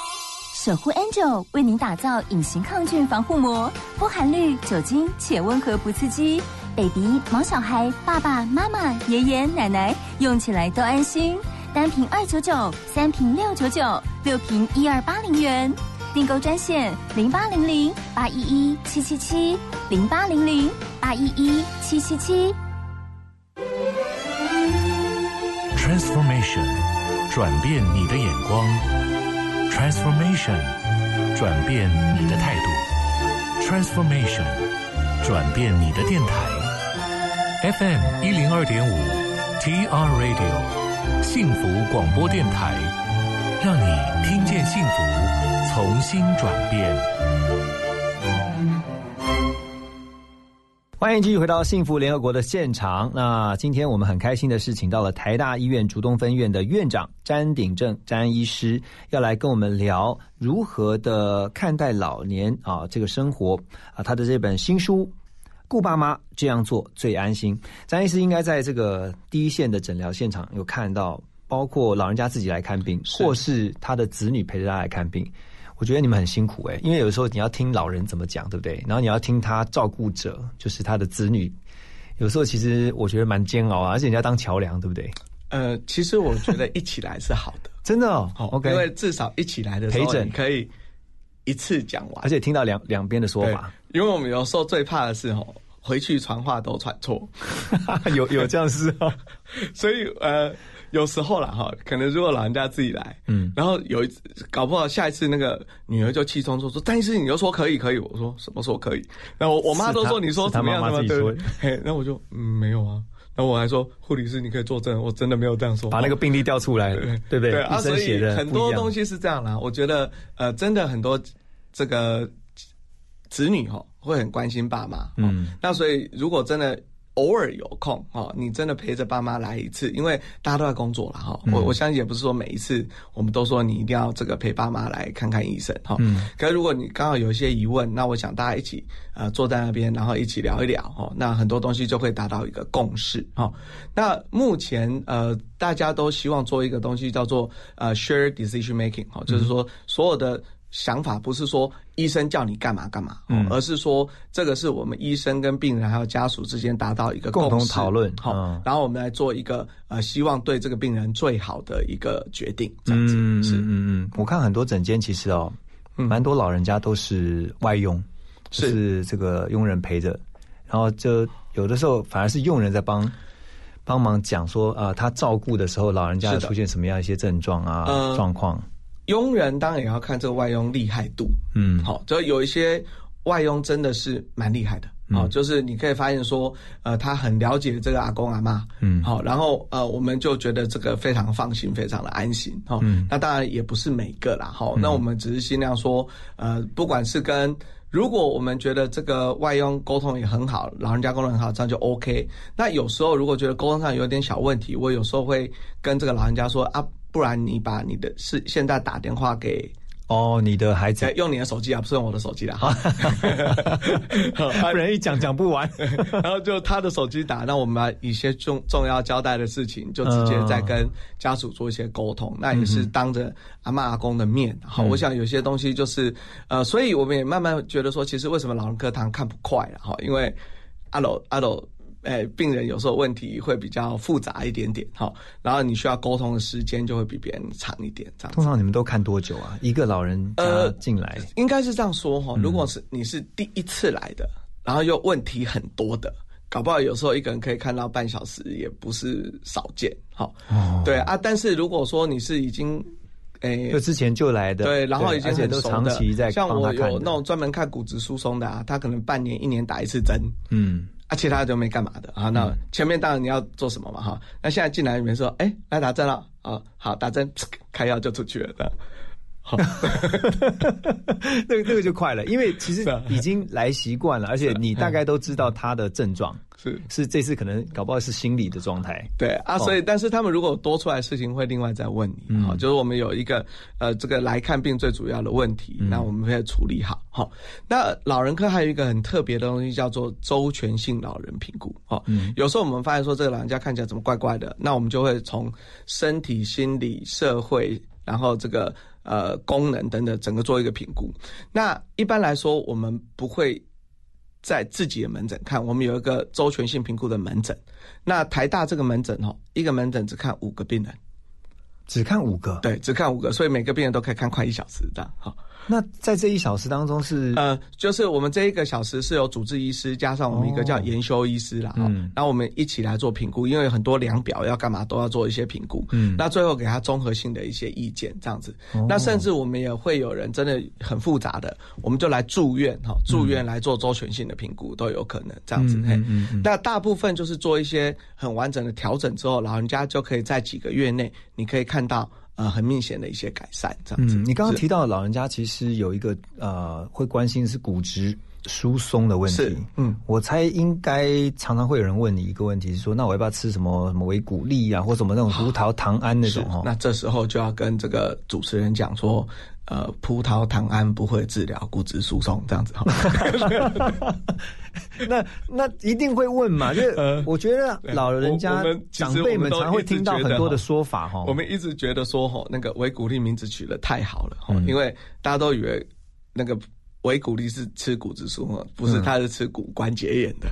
守护 Angel 为您打造隐形抗菌防护膜，不含氯酒精且温和不刺激，baby、毛小孩、爸爸妈妈、爷爷奶奶用起来都安心。单瓶二九九，三瓶六九九，六瓶一二八零元。订购专线零八零零八一一七七七零八零零八一一七七七。Transformation，转变你的眼光；Transformation，转变你的态度；Transformation，转变你的电台。FM 一零二点五，TR Radio，幸福广播电台，让你听见幸福，重新转变。欢迎继续回到幸福联合国的现场。那今天我们很开心的是，请到了台大医院竹东分院的院长詹鼎正詹医师，要来跟我们聊如何的看待老年啊这个生活啊。他的这本新书《顾爸妈这样做最安心》，张医师应该在这个第一线的诊疗现场有看到，包括老人家自己来看病，或是他的子女陪着他来看病。我觉得你们很辛苦哎、欸，因为有时候你要听老人怎么讲，对不对？然后你要听他照顾者，就是他的子女，有时候其实我觉得蛮煎熬啊，而且你要当桥梁，对不对？呃，其实我觉得一起来是好的，真的哦。OK，因为至少一起来的时候，陪诊可以一次讲完，而且听到两两边的说法。因为我们有时候最怕的是哦，回去传话都传错，有有这样事哦。所以呃。有时候啦哈，可能如果老人家自己来，嗯，然后有一次搞不好下一次那个女儿就气冲冲说：“但是你又说可以可以。”我说：“什么时候可以？”然后我我妈都说：“你说怎么样？”怎么对？嘿，那我就嗯没有啊。然后我还说：“护理师，你可以作证，我真的没有这样说。”把那个病历调出来，对不对？对啊，所以很多东西是这样啦。我觉得呃，真的很多这个子女哈会很关心爸妈，嗯，那所以如果真的。偶尔有空哦，你真的陪着爸妈来一次，因为大家都在工作了哈。我我相信也不是说每一次我们都说你一定要这个陪爸妈来看看医生哈。嗯。可是如果你刚好有一些疑问，那我想大家一起呃坐在那边，然后一起聊一聊哦，那很多东西就会达到一个共识哈。那目前呃大家都希望做一个东西叫做呃 share decision making 哈，就是说所有的。想法不是说医生叫你干嘛干嘛，嗯，而是说这个是我们医生跟病人还有家属之间达到一个共同讨论，好，嗯、然后我们来做一个呃，希望对这个病人最好的一个决定，这样子嗯是。嗯嗯，我看很多诊间其实哦，蛮多老人家都是外佣，是。这个佣人陪着，然后就有的时候反而是佣人在帮帮忙讲说啊、呃，他照顾的时候老人家出现什么样一些症状啊状况。佣人当然也要看这个外佣厉害度，嗯，好，就有一些外佣真的是蛮厉害的，好、嗯，就是你可以发现说，呃，他很了解这个阿公阿妈，嗯，好，然后呃，我们就觉得这个非常放心，非常的安心，哈、嗯，那当然也不是每个啦，哈、嗯，那我们只是尽量说，呃，不管是跟如果我们觉得这个外佣沟通也很好，老人家沟通很好，这样就 OK。那有时候如果觉得沟通上有点小问题，我有时候会跟这个老人家说啊。不然你把你的是现在打电话给哦，你的孩子用你的手机啊，不是用我的手机啦，不然一讲讲不完。然后就他的手机打，那我们把一些重重要交代的事情，就直接再跟家属做一些沟通。那也是当着阿妈阿公的面。好，我想有些东西就是呃，所以我们也慢慢觉得说，其实为什么老人课堂看不快了哈？因为阿老阿楼。诶，病人有时候问题会比较复杂一点点，哈，然后你需要沟通的时间就会比别人长一点，这样。通常你们都看多久啊？一个老人呃进来，呃、应该是这样说哈。如果是你是第一次来的，然后又问题很多的，搞不好有时候一个人可以看到半小时，也不是少见，哈。哦。对啊，但是如果说你是已经。诶，就之前就来的，对，然后已经很都长期在像我有那种专门看骨质疏松的啊，他可能半年、一年打一次针，嗯，啊，其他就没干嘛的啊。那前面当然你要做什么嘛哈？那现在进来里面说，哎，来打针了啊，好打针，开药就出去了的。那个那个就快了，因为其实已经来习惯了，而且你大概都知道他的症状。是是，这次可能搞不好是心理的状态。对啊，所以但是他们如果多出来事情，会另外再问你。好，就是我们有一个呃，这个来看病最主要的问题，那我们会处理好。好，那老人科还有一个很特别的东西，叫做周全性老人评估。哦，有时候我们发现说这个老人家看起来怎么怪怪的，那我们就会从身体、心理、社会，然后这个呃功能等等，整个做一个评估。那一般来说，我们不会。在自己的门诊看，我们有一个周全性评估的门诊。那台大这个门诊哦，一个门诊只看五个病人，只看五个，对，只看五个，所以每个病人都可以看快一小时这样哈。那在这一小时当中是呃，就是我们这一个小时是有主治医师加上我们一个叫研修医师啦，嗯，然后我们一起来做评估，因为很多量表要干嘛都要做一些评估，嗯，那最后给他综合性的一些意见这样子，那甚至我们也会有人真的很复杂的，我们就来住院哈，住院来做周全性的评估都有可能这样子，嗯嗯，那大部分就是做一些很完整的调整之后，老人家就可以在几个月内，你可以看到。呃，很明显的一些改善，这样子。你刚刚提到老人家其实有一个呃，会关心是骨质疏松的问题。嗯，我猜应该常常会有人问你一个问题，是说那我要不要吃什么什么维骨力啊，或什么那种葡萄糖胺那种？那这时候就要跟这个主持人讲说。呃，葡萄糖胺不会治疗骨质疏松，这样子哈。那那一定会问嘛？就我觉得老人家长辈们常会听到很多的说法哈。我们一直觉得说哈，那个维骨力名字取得太好了哈，因为大家都以为那个维骨力是吃骨质疏松，不是，他是吃骨关节炎的。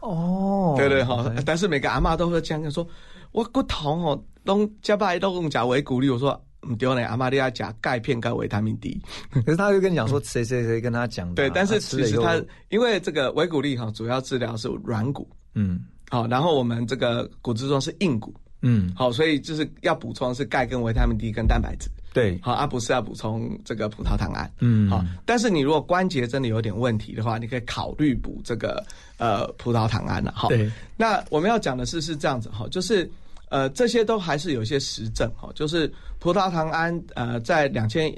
哦，对对哈。但是每个阿妈都会这样说，我骨痛哦，都加拜都用讲维骨力，我说。唔丢呢，阿玛利亚加钙片跟维他命 D，可是他就跟你讲说谁谁谁跟他讲。对，但是其实他因为这个维骨力哈，主要治疗是软骨，嗯，好，然后我们这个骨质疏松是硬骨，嗯，好，所以就是要补充是钙跟维他命 D 跟蛋白质，对，好，而不是要补充这个葡萄糖胺，嗯，好，但是你如果关节真的有点问题的话，你可以考虑补这个呃葡萄糖胺了，哈，对，那我们要讲的是是这样子哈，就是。呃，这些都还是有一些实证哈，就是葡萄糖胺呃，在两千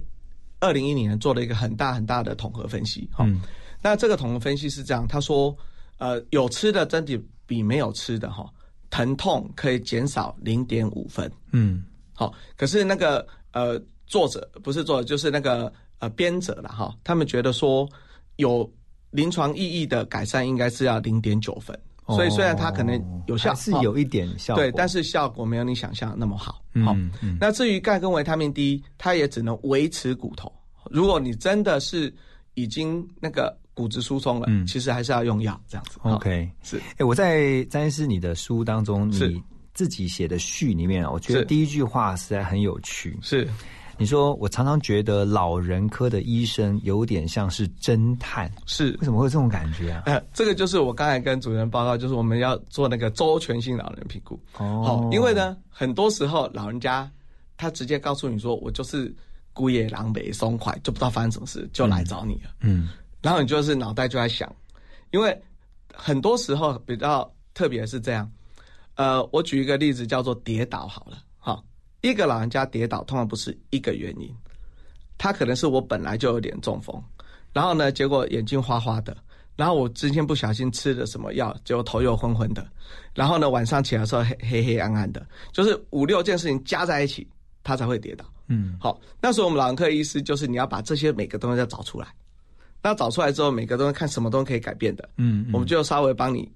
二零一年做了一个很大很大的统合分析哈。那这个统合分析是这样，他说呃，有吃的真的比没有吃的哈，疼痛可以减少零点五分。嗯，好，可是那个呃，作者不是作者，就是那个呃编者了哈，他们觉得说有临床意义的改善应该是要零点九分。所以虽然它可能有效，是有一点效果，对，但是效果没有你想象那么好。好，那至于钙跟维他命 D，它也只能维持骨头。如果你真的是已经那个骨质疏松了，其实还是要用药这样子。OK，是。哎，我在詹师你的书当中，你自己写的序里面啊，我觉得第一句话实在很有趣。是。你说我常常觉得老人科的医生有点像是侦探，是为什么会有这种感觉啊？呃，这个就是我刚才跟主任报告，就是我们要做那个周全性老人评估。哦，好，因为呢，很多时候老人家他直接告诉你说，我就是孤野狼狈松快，就不知道发生什么事，就来找你了。嗯，然后你就是脑袋就在想，因为很多时候比较特别是这样。呃，我举一个例子，叫做跌倒好了。哈一个老人家跌倒，通常不是一个原因，他可能是我本来就有点中风，然后呢，结果眼睛花花的，然后我之前不小心吃了什么药，结果头又昏昏的，然后呢，晚上起来时候黑黑黑暗暗的，就是五六件事情加在一起，他才会跌倒。嗯，好，那时候我们老人科医师就是你要把这些每个东西要找出来，那找出来之后，每个东西看什么东西可以改变的，嗯，我们就稍微帮你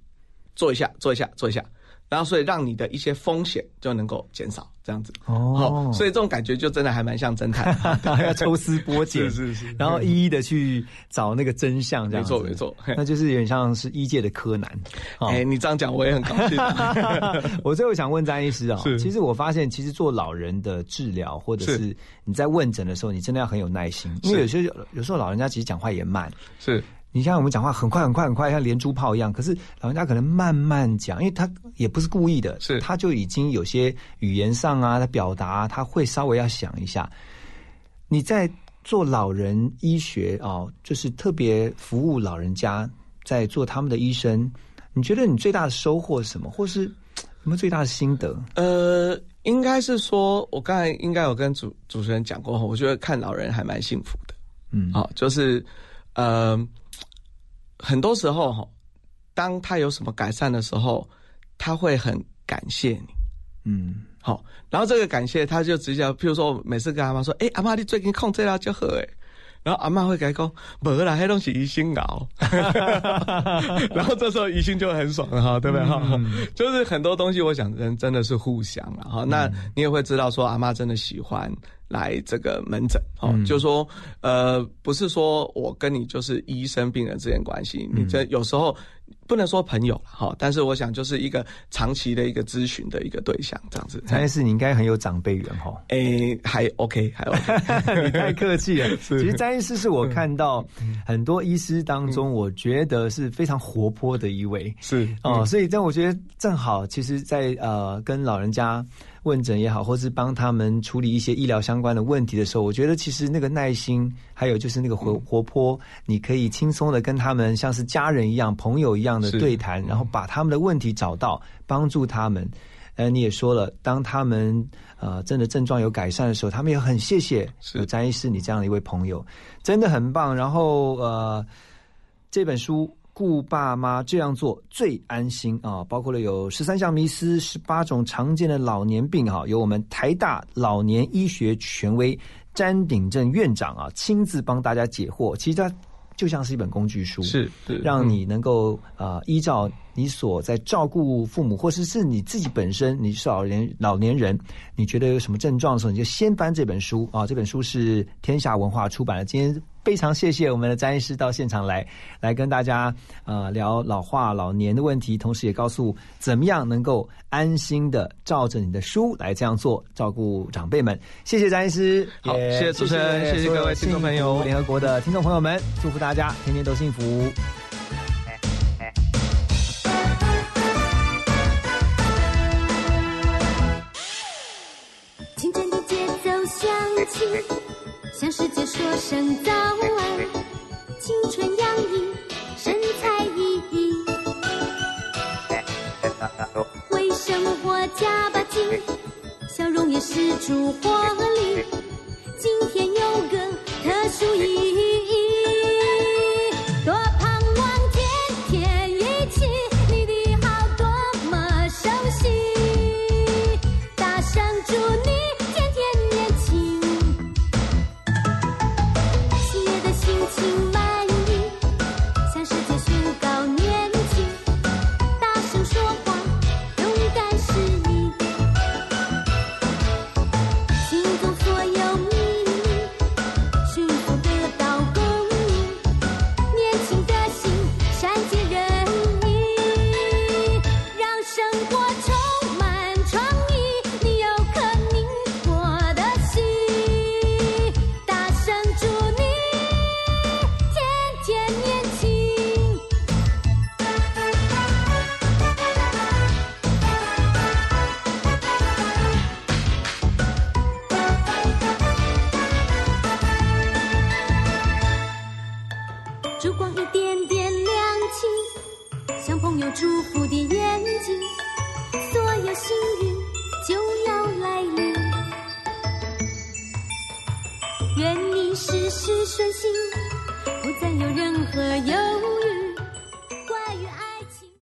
做一下，做一下，做一下。然后，所以让你的一些风险就能够减少，这样子哦。所以这种感觉就真的还蛮像侦探，要抽丝剥茧，是是是，然后一一的去找那个真相，这样没错没错。那就是有点像是医界的柯南。哎，你这样讲我也很高兴。我最后想问张医师啊，其实我发现，其实做老人的治疗，或者是你在问诊的时候，你真的要很有耐心，因为有些有时候老人家其实讲话也慢，是。你像我们讲话很快很快很快，像连珠炮一样。可是老人家可能慢慢讲，因为他也不是故意的，是他就已经有些语言上啊，他表达他会稍微要想一下。你在做老人医学哦，就是特别服务老人家，在做他们的医生，你觉得你最大的收获是什么，或是有没有最大的心得？呃。应该是说，我刚才应该有跟主主持人讲过，我觉得看老人还蛮幸福的。嗯，好，就是呃，很多时候哈，当他有什么改善的时候，他会很感谢你。嗯，好，然后这个感谢他就直接，譬如说，每次跟阿妈说，哎、阿妈你最近控制了就好哎。然后阿妈会跟他讲，无啦，那东西疑心熬。然后这时候疑心就很爽了哈，对不对哈？就是很多东西，我想人真的是互相了哈。那你也会知道说，阿妈真的喜欢来这个门诊哦，就是说呃，不是说我跟你就是医生病人之间关系，你这有时候。不能说朋友了哈，但是我想就是一个长期的一个咨询的一个对象这样子。张医师，你应该很有长辈缘哈。诶，还 OK，还 OK，你太客气了。其实张医师是我看到很多医师当中，我觉得是非常活泼的一位。是哦，所以这我觉得正好，其实，在呃跟老人家问诊也好，或是帮他们处理一些医疗相关的问题的时候，我觉得其实那个耐心，还有就是那个活活泼，你可以轻松的跟他们像是家人一样、朋友一样的对谈，然后把他们的问题找到，帮助他们。呃，你也说了，当他们呃真的症状有改善的时候，他们也很谢谢有詹医师你这样的一位朋友，真的很棒。然后呃，这本书。顾爸妈这样做最安心啊！包括了有十三项迷思、十八种常见的老年病哈，由我们台大老年医学权威詹鼎正院长啊亲自帮大家解惑。其实它就像是一本工具书，是让你能够呃依照你所在照顾父母，或是是你自己本身你是老年老年人，你觉得有什么症状的时候，你就先翻这本书啊。这本书是天下文化出版的。今天。非常谢谢我们的詹医师到现场来，来跟大家呃聊老化老年的问题，同时也告诉怎么样能够安心的照着你的书来这样做，照顾长辈们。谢谢詹医师，好，谢谢主持人，谢谢各位听众朋友，联合国的听众朋友们，祝福大家天天都幸福。